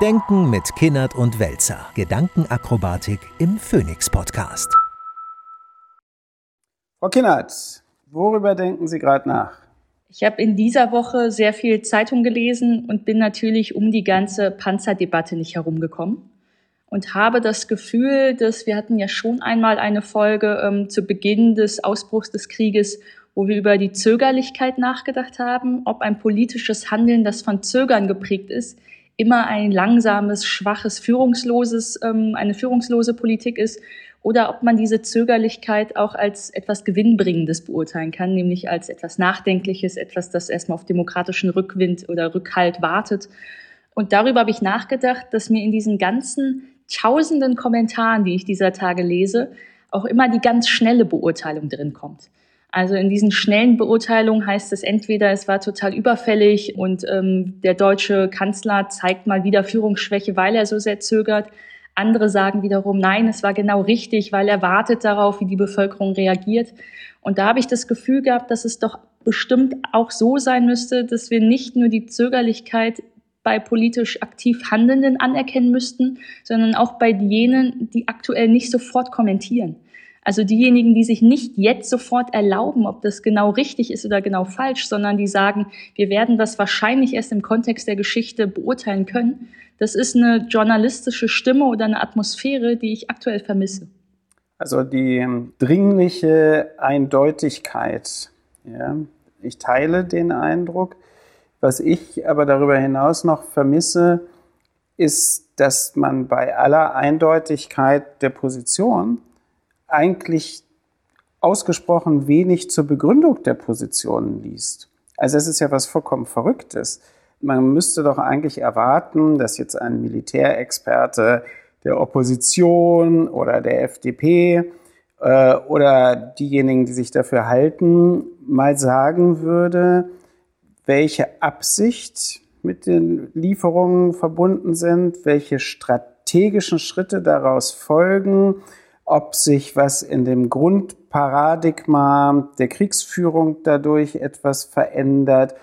Denken mit Kinnert und Welzer. Gedankenakrobatik im Phoenix Podcast. Frau Kinnert, worüber denken Sie gerade nach? Ich habe in dieser Woche sehr viel Zeitung gelesen und bin natürlich um die ganze Panzerdebatte nicht herumgekommen und habe das Gefühl, dass wir hatten ja schon einmal eine Folge ähm, zu Beginn des Ausbruchs des Krieges, wo wir über die Zögerlichkeit nachgedacht haben, ob ein politisches Handeln, das von Zögern geprägt ist, immer ein langsames, schwaches, führungsloses, ähm, eine führungslose Politik ist oder ob man diese Zögerlichkeit auch als etwas Gewinnbringendes beurteilen kann, nämlich als etwas Nachdenkliches, etwas, das erstmal auf demokratischen Rückwind oder Rückhalt wartet. Und darüber habe ich nachgedacht, dass mir in diesen ganzen tausenden Kommentaren, die ich dieser Tage lese, auch immer die ganz schnelle Beurteilung drin kommt. Also in diesen schnellen Beurteilungen heißt es entweder, es war total überfällig und ähm, der deutsche Kanzler zeigt mal wieder Führungsschwäche, weil er so sehr zögert. Andere sagen wiederum, nein, es war genau richtig, weil er wartet darauf, wie die Bevölkerung reagiert. Und da habe ich das Gefühl gehabt, dass es doch bestimmt auch so sein müsste, dass wir nicht nur die Zögerlichkeit bei politisch aktiv Handelnden anerkennen müssten, sondern auch bei jenen, die aktuell nicht sofort kommentieren. Also diejenigen, die sich nicht jetzt sofort erlauben, ob das genau richtig ist oder genau falsch, sondern die sagen, wir werden das wahrscheinlich erst im Kontext der Geschichte beurteilen können, das ist eine journalistische Stimme oder eine Atmosphäre, die ich aktuell vermisse. Also die dringliche Eindeutigkeit. Ja. Ich teile den Eindruck. Was ich aber darüber hinaus noch vermisse, ist, dass man bei aller Eindeutigkeit der Position eigentlich ausgesprochen wenig zur Begründung der Positionen liest. Also es ist ja was vollkommen Verrücktes. Man müsste doch eigentlich erwarten, dass jetzt ein Militärexperte der Opposition oder der FDP äh, oder diejenigen, die sich dafür halten, mal sagen würde, welche Absicht mit den Lieferungen verbunden sind, welche strategischen Schritte daraus folgen, ob sich was in dem Grundparadigma der Kriegsführung dadurch etwas verändert,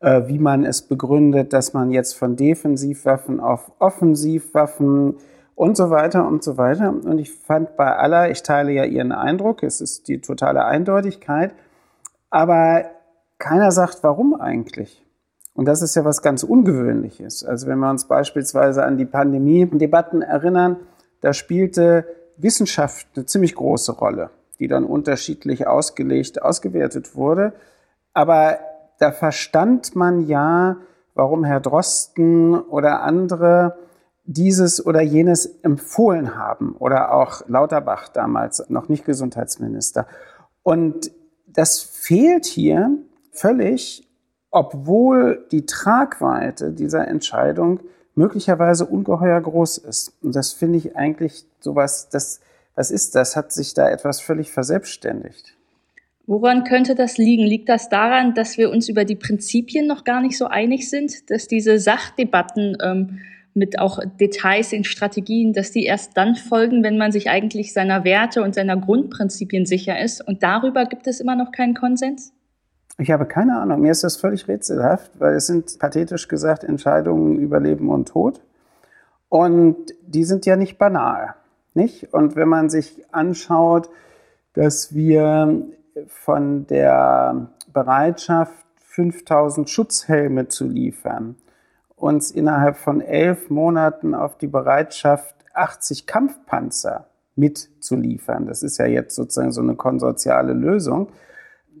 äh, wie man es begründet, dass man jetzt von Defensivwaffen auf Offensivwaffen und so weiter und so weiter. Und ich fand bei aller, ich teile ja Ihren Eindruck, es ist die totale Eindeutigkeit, aber keiner sagt, warum eigentlich. Und das ist ja was ganz Ungewöhnliches. Also wenn wir uns beispielsweise an die Pandemie-Debatten erinnern, da spielte Wissenschaft eine ziemlich große Rolle, die dann unterschiedlich ausgelegt, ausgewertet wurde. Aber da verstand man ja, warum Herr Drosten oder andere dieses oder jenes empfohlen haben oder auch Lauterbach damals noch nicht Gesundheitsminister. Und das fehlt hier völlig, obwohl die Tragweite dieser Entscheidung möglicherweise ungeheuer groß ist. Und das finde ich eigentlich sowas, das, was ist das? Hat sich da etwas völlig verselbstständigt? Woran könnte das liegen? Liegt das daran, dass wir uns über die Prinzipien noch gar nicht so einig sind, dass diese Sachdebatten ähm, mit auch Details in Strategien, dass die erst dann folgen, wenn man sich eigentlich seiner Werte und seiner Grundprinzipien sicher ist. Und darüber gibt es immer noch keinen Konsens? Ich habe keine Ahnung. Mir ist das völlig rätselhaft, weil es sind pathetisch gesagt Entscheidungen über Leben und Tod. Und die sind ja nicht banal, nicht? Und wenn man sich anschaut, dass wir von der Bereitschaft, 5000 Schutzhelme zu liefern, uns innerhalb von elf Monaten auf die Bereitschaft, 80 Kampfpanzer mitzuliefern, das ist ja jetzt sozusagen so eine konsortiale Lösung,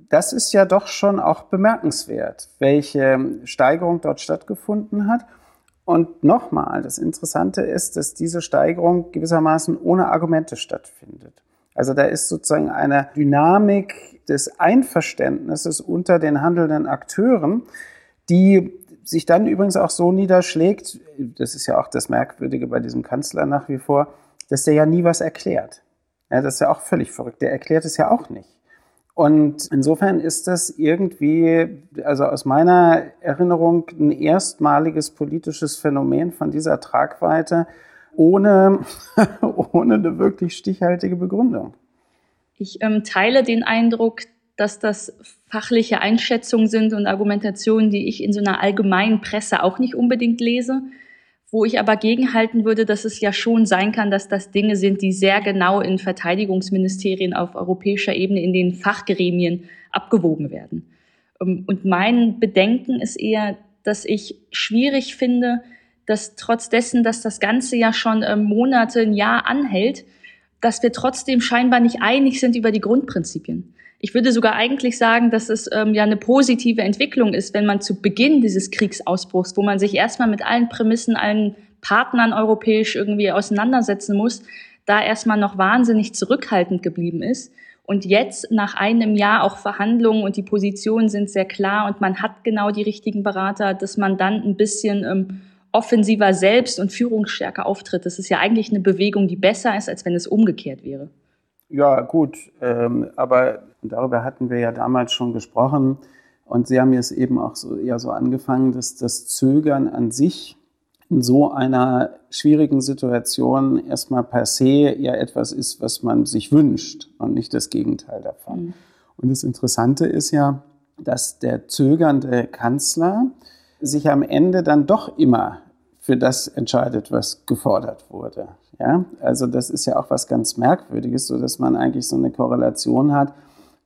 das ist ja doch schon auch bemerkenswert, welche Steigerung dort stattgefunden hat. Und nochmal, das Interessante ist, dass diese Steigerung gewissermaßen ohne Argumente stattfindet. Also da ist sozusagen eine Dynamik des Einverständnisses unter den handelnden Akteuren, die sich dann übrigens auch so niederschlägt, das ist ja auch das Merkwürdige bei diesem Kanzler nach wie vor, dass der ja nie was erklärt. Ja, das ist ja auch völlig verrückt. Der erklärt es ja auch nicht. Und insofern ist das irgendwie, also aus meiner Erinnerung, ein erstmaliges politisches Phänomen von dieser Tragweite ohne, ohne eine wirklich stichhaltige Begründung. Ich ähm, teile den Eindruck, dass das fachliche Einschätzungen sind und Argumentationen, die ich in so einer allgemeinen Presse auch nicht unbedingt lese wo ich aber gegenhalten würde, dass es ja schon sein kann, dass das Dinge sind, die sehr genau in Verteidigungsministerien auf europäischer Ebene in den Fachgremien abgewogen werden. Ähm, und mein Bedenken ist eher, dass ich schwierig finde, dass trotz dessen, dass das Ganze ja schon ähm, Monate, ein Jahr anhält, dass wir trotzdem scheinbar nicht einig sind über die Grundprinzipien. Ich würde sogar eigentlich sagen, dass es ähm, ja eine positive Entwicklung ist, wenn man zu Beginn dieses Kriegsausbruchs, wo man sich erstmal mit allen Prämissen, allen Partnern europäisch irgendwie auseinandersetzen muss, da erstmal noch wahnsinnig zurückhaltend geblieben ist. Und jetzt nach einem Jahr auch Verhandlungen und die Positionen sind sehr klar und man hat genau die richtigen Berater, dass man dann ein bisschen ähm, offensiver selbst und führungsstärker auftritt. Das ist ja eigentlich eine Bewegung, die besser ist, als wenn es umgekehrt wäre. Ja, gut, ähm, aber darüber hatten wir ja damals schon gesprochen. Und Sie haben jetzt eben auch so, eher so angefangen, dass das Zögern an sich in so einer schwierigen Situation erstmal per se ja etwas ist, was man sich wünscht und nicht das Gegenteil davon. Mhm. Und das Interessante ist ja, dass der zögernde Kanzler sich am Ende dann doch immer für das entscheidet, was gefordert wurde. Ja, also das ist ja auch was ganz Merkwürdiges, so dass man eigentlich so eine Korrelation hat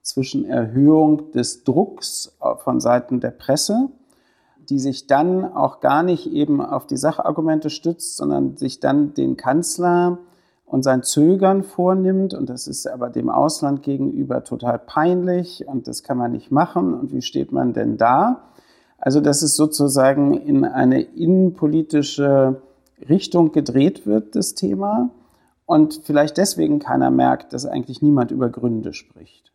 zwischen Erhöhung des Drucks von Seiten der Presse, die sich dann auch gar nicht eben auf die Sachargumente stützt, sondern sich dann den Kanzler und sein Zögern vornimmt. Und das ist aber dem Ausland gegenüber total peinlich und das kann man nicht machen. Und wie steht man denn da? Also, dass es sozusagen in eine innenpolitische Richtung gedreht wird, das Thema. Und vielleicht deswegen keiner merkt, dass eigentlich niemand über Gründe spricht.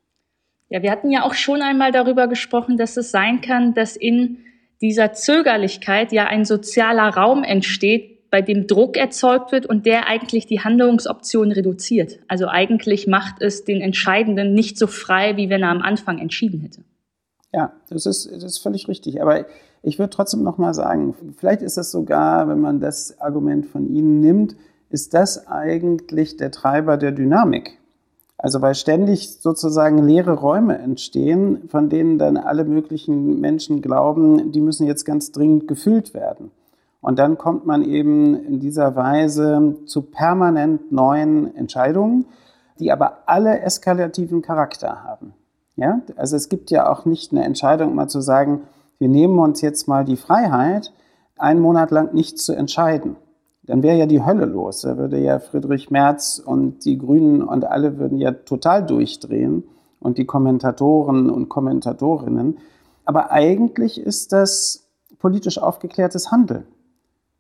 Ja, wir hatten ja auch schon einmal darüber gesprochen, dass es sein kann, dass in dieser Zögerlichkeit ja ein sozialer Raum entsteht, bei dem Druck erzeugt wird und der eigentlich die Handlungsoptionen reduziert. Also eigentlich macht es den Entscheidenden nicht so frei, wie wenn er am Anfang entschieden hätte. Ja, das ist, das ist völlig richtig. Aber ich würde trotzdem noch mal sagen, vielleicht ist es sogar, wenn man das Argument von Ihnen nimmt, ist das eigentlich der Treiber der Dynamik. Also weil ständig sozusagen leere Räume entstehen, von denen dann alle möglichen Menschen glauben, die müssen jetzt ganz dringend gefüllt werden. Und dann kommt man eben in dieser Weise zu permanent neuen Entscheidungen, die aber alle eskalativen Charakter haben. Ja? Also es gibt ja auch nicht eine Entscheidung, mal zu sagen, wir nehmen uns jetzt mal die Freiheit, einen Monat lang nichts zu entscheiden dann wäre ja die Hölle los. Da würde ja Friedrich Merz und die Grünen und alle würden ja total durchdrehen und die Kommentatoren und Kommentatorinnen. Aber eigentlich ist das politisch aufgeklärtes Handeln.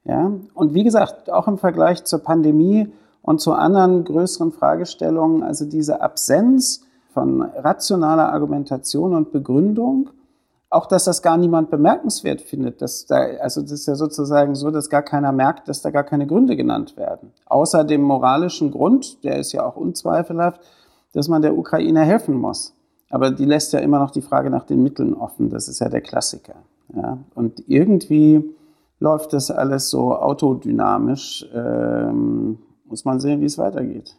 Ja? Und wie gesagt, auch im Vergleich zur Pandemie und zu anderen größeren Fragestellungen, also diese Absenz von rationaler Argumentation und Begründung auch, dass das gar niemand bemerkenswert findet. Dass da, also das ist ja sozusagen so, dass gar keiner merkt, dass da gar keine Gründe genannt werden. Außer dem moralischen Grund, der ist ja auch unzweifelhaft, dass man der Ukraine helfen muss. Aber die lässt ja immer noch die Frage nach den Mitteln offen. Das ist ja der Klassiker. Ja? Und irgendwie läuft das alles so autodynamisch. Ähm, muss man sehen, wie es weitergeht.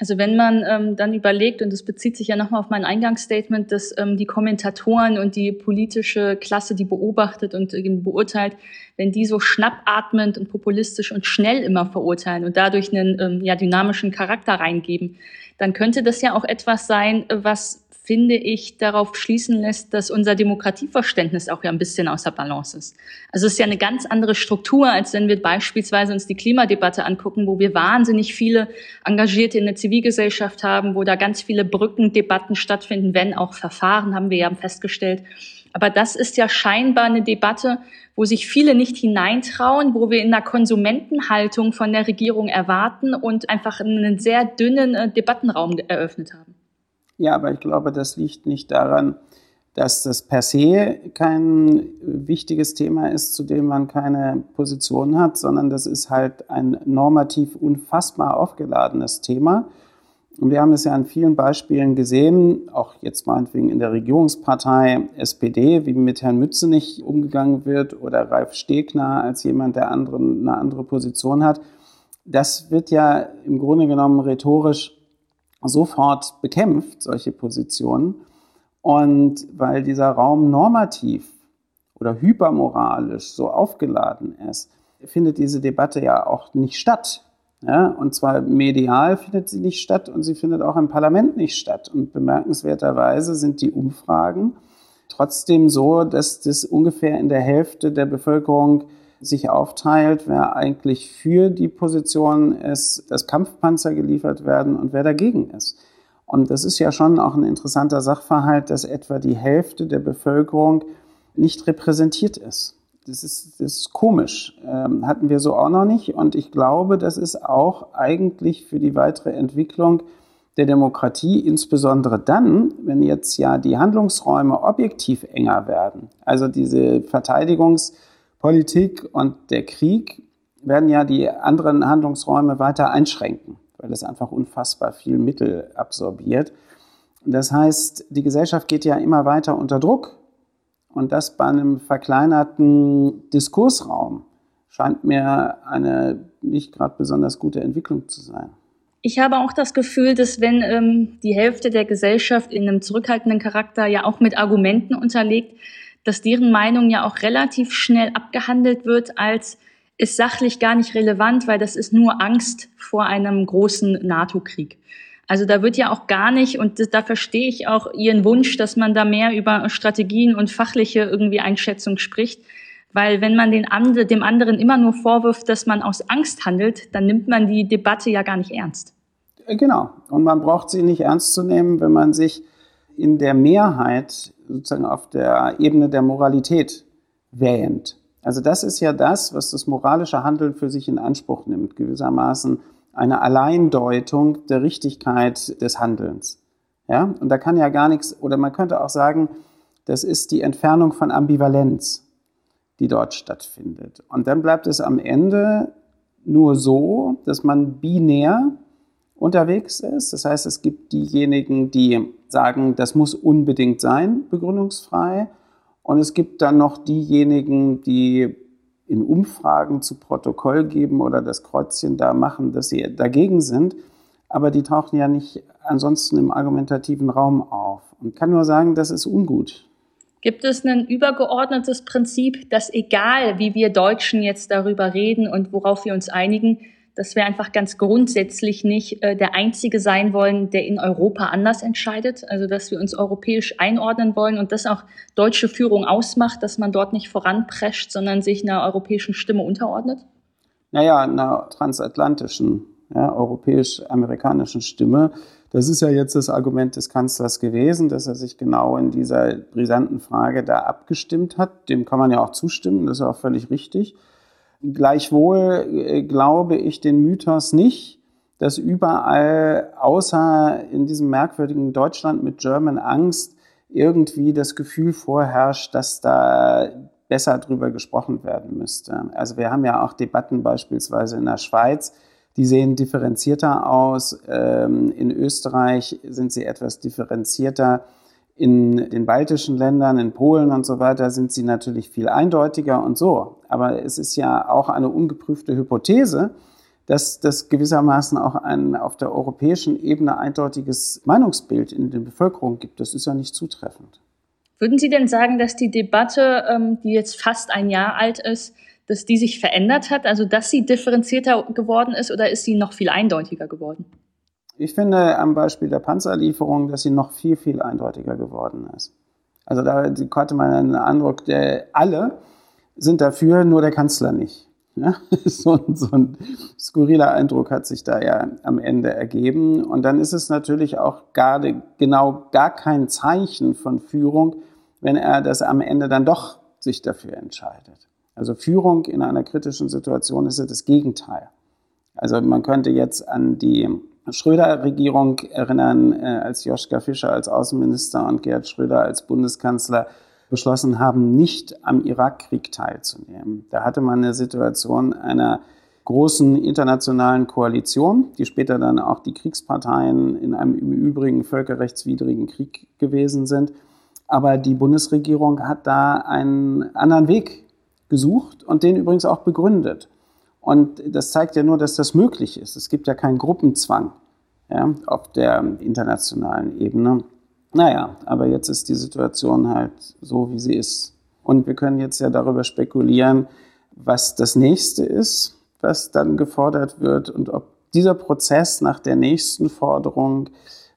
Also wenn man ähm, dann überlegt, und das bezieht sich ja nochmal auf mein Eingangsstatement, dass ähm, die Kommentatoren und die politische Klasse, die beobachtet und äh, beurteilt, wenn die so schnappatmend und populistisch und schnell immer verurteilen und dadurch einen ähm, ja, dynamischen Charakter reingeben, dann könnte das ja auch etwas sein, was finde ich, darauf schließen lässt, dass unser Demokratieverständnis auch ja ein bisschen außer Balance ist. Also es ist ja eine ganz andere Struktur, als wenn wir beispielsweise uns die Klimadebatte angucken, wo wir wahnsinnig viele Engagierte in der Zivilgesellschaft haben, wo da ganz viele Brückendebatten stattfinden, wenn auch Verfahren, haben wir ja festgestellt. Aber das ist ja scheinbar eine Debatte, wo sich viele nicht hineintrauen, wo wir in einer Konsumentenhaltung von der Regierung erwarten und einfach einen sehr dünnen äh, Debattenraum eröffnet haben. Ja, aber ich glaube, das liegt nicht daran, dass das per se kein wichtiges Thema ist, zu dem man keine Position hat, sondern das ist halt ein normativ unfassbar aufgeladenes Thema. Und wir haben es ja an vielen Beispielen gesehen, auch jetzt meinetwegen in der Regierungspartei SPD, wie mit Herrn Mützenich umgegangen wird oder Ralf Stegner als jemand, der anderen, eine andere Position hat. Das wird ja im Grunde genommen rhetorisch sofort bekämpft, solche Positionen. Und weil dieser Raum normativ oder hypermoralisch so aufgeladen ist, findet diese Debatte ja auch nicht statt. Ja, und zwar medial findet sie nicht statt und sie findet auch im Parlament nicht statt. Und bemerkenswerterweise sind die Umfragen trotzdem so, dass das ungefähr in der Hälfte der Bevölkerung sich aufteilt, wer eigentlich für die Position ist, dass Kampfpanzer geliefert werden und wer dagegen ist. Und das ist ja schon auch ein interessanter Sachverhalt, dass etwa die Hälfte der Bevölkerung nicht repräsentiert ist. Das ist, das ist komisch. Ähm, hatten wir so auch noch nicht. Und ich glaube, das ist auch eigentlich für die weitere Entwicklung der Demokratie, insbesondere dann, wenn jetzt ja die Handlungsräume objektiv enger werden. Also diese Verteidigungspolitik und der Krieg werden ja die anderen Handlungsräume weiter einschränken, weil es einfach unfassbar viel Mittel absorbiert. Das heißt, die Gesellschaft geht ja immer weiter unter Druck und das bei einem verkleinerten Diskursraum scheint mir eine nicht gerade besonders gute Entwicklung zu sein. Ich habe auch das Gefühl, dass wenn ähm, die Hälfte der Gesellschaft in einem zurückhaltenden Charakter ja auch mit Argumenten unterlegt, dass deren Meinung ja auch relativ schnell abgehandelt wird als ist sachlich gar nicht relevant, weil das ist nur Angst vor einem großen NATO-Krieg. Also da wird ja auch gar nicht, und da verstehe ich auch Ihren Wunsch, dass man da mehr über Strategien und fachliche irgendwie Einschätzung spricht. Weil wenn man den andre, dem anderen immer nur vorwirft, dass man aus Angst handelt, dann nimmt man die Debatte ja gar nicht ernst. Äh, genau. Und man braucht sie nicht ernst zu nehmen, wenn man sich in der Mehrheit sozusagen auf der Ebene der Moralität wähnt. Also das ist ja das, was das moralische Handeln für sich in Anspruch nimmt, gewissermaßen eine Alleindeutung der Richtigkeit des Handelns. Ja? Und da kann ja gar nichts, oder man könnte auch sagen, das ist die Entfernung von Ambivalenz, die dort stattfindet. Und dann bleibt es am Ende nur so, dass man binär unterwegs ist. Das heißt, es gibt diejenigen, die sagen, das muss unbedingt sein, begründungsfrei. Und es gibt dann noch diejenigen, die in Umfragen zu Protokoll geben oder das Kreuzchen da machen, dass sie dagegen sind. Aber die tauchen ja nicht ansonsten im argumentativen Raum auf. Und kann nur sagen, das ist ungut. Gibt es ein übergeordnetes Prinzip, dass egal wie wir Deutschen jetzt darüber reden und worauf wir uns einigen, dass wir einfach ganz grundsätzlich nicht äh, der Einzige sein wollen, der in Europa anders entscheidet. Also dass wir uns europäisch einordnen wollen und das auch deutsche Führung ausmacht, dass man dort nicht voranprescht, sondern sich einer europäischen Stimme unterordnet? Naja, einer transatlantischen, ja, europäisch-amerikanischen Stimme. Das ist ja jetzt das Argument des Kanzlers gewesen, dass er sich genau in dieser brisanten Frage da abgestimmt hat. Dem kann man ja auch zustimmen, das ist auch völlig richtig. Gleichwohl äh, glaube ich den Mythos nicht, dass überall, außer in diesem merkwürdigen Deutschland mit German Angst, irgendwie das Gefühl vorherrscht, dass da besser drüber gesprochen werden müsste. Also wir haben ja auch Debatten beispielsweise in der Schweiz, die sehen differenzierter aus. Ähm, in Österreich sind sie etwas differenzierter. In den baltischen Ländern, in Polen und so weiter sind sie natürlich viel eindeutiger und so. Aber es ist ja auch eine ungeprüfte Hypothese, dass das gewissermaßen auch ein auf der europäischen Ebene eindeutiges Meinungsbild in der Bevölkerung gibt. Das ist ja nicht zutreffend. Würden Sie denn sagen, dass die Debatte, ähm, die jetzt fast ein Jahr alt ist, dass die sich verändert hat, also dass sie differenzierter geworden ist oder ist sie noch viel eindeutiger geworden? Ich finde am Beispiel der Panzerlieferung, dass sie noch viel, viel eindeutiger geworden ist. Also da hatte man einen Eindruck, der alle sind dafür, nur der Kanzler nicht. Ja? So, so, ein skurriler Eindruck hat sich da ja am Ende ergeben. Und dann ist es natürlich auch gerade genau gar kein Zeichen von Führung, wenn er das am Ende dann doch sich dafür entscheidet. Also Führung in einer kritischen Situation ist ja das Gegenteil. Also man könnte jetzt an die Schröder-Regierung erinnern, äh, als Joschka Fischer als Außenminister und Gerhard Schröder als Bundeskanzler beschlossen haben, nicht am Irakkrieg teilzunehmen. Da hatte man eine Situation einer großen internationalen Koalition, die später dann auch die Kriegsparteien in einem im Übrigen völkerrechtswidrigen Krieg gewesen sind. Aber die Bundesregierung hat da einen anderen Weg gesucht und den übrigens auch begründet. Und das zeigt ja nur, dass das möglich ist. Es gibt ja keinen Gruppenzwang ja, auf der internationalen Ebene. Naja, aber jetzt ist die Situation halt so, wie sie ist. Und wir können jetzt ja darüber spekulieren, was das nächste ist, was dann gefordert wird und ob dieser Prozess nach der nächsten Forderung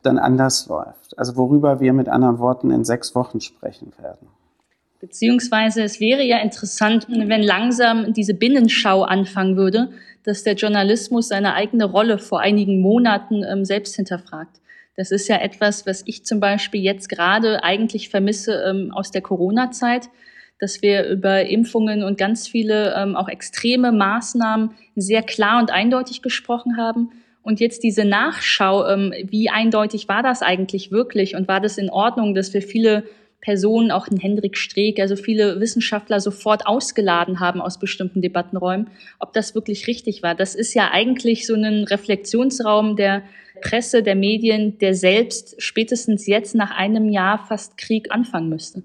dann anders läuft. Also worüber wir mit anderen Worten in sechs Wochen sprechen werden. Beziehungsweise es wäre ja interessant, wenn langsam diese Binnenschau anfangen würde, dass der Journalismus seine eigene Rolle vor einigen Monaten ähm, selbst hinterfragt. Das ist ja etwas, was ich zum Beispiel jetzt gerade eigentlich vermisse ähm, aus der Corona-Zeit, dass wir über Impfungen und ganz viele ähm, auch extreme Maßnahmen sehr klar und eindeutig gesprochen haben. Und jetzt diese Nachschau, ähm, wie eindeutig war das eigentlich wirklich und war das in Ordnung, dass wir viele Personen, auch in Hendrik Streeck, also viele Wissenschaftler sofort ausgeladen haben aus bestimmten Debattenräumen, ob das wirklich richtig war. Das ist ja eigentlich so ein Reflexionsraum der Presse, der Medien, der selbst spätestens jetzt nach einem Jahr fast Krieg anfangen müsste.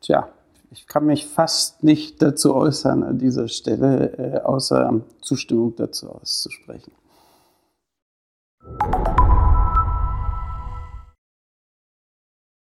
Tja, ich kann mich fast nicht dazu äußern an dieser Stelle, äh, außer Zustimmung dazu auszusprechen.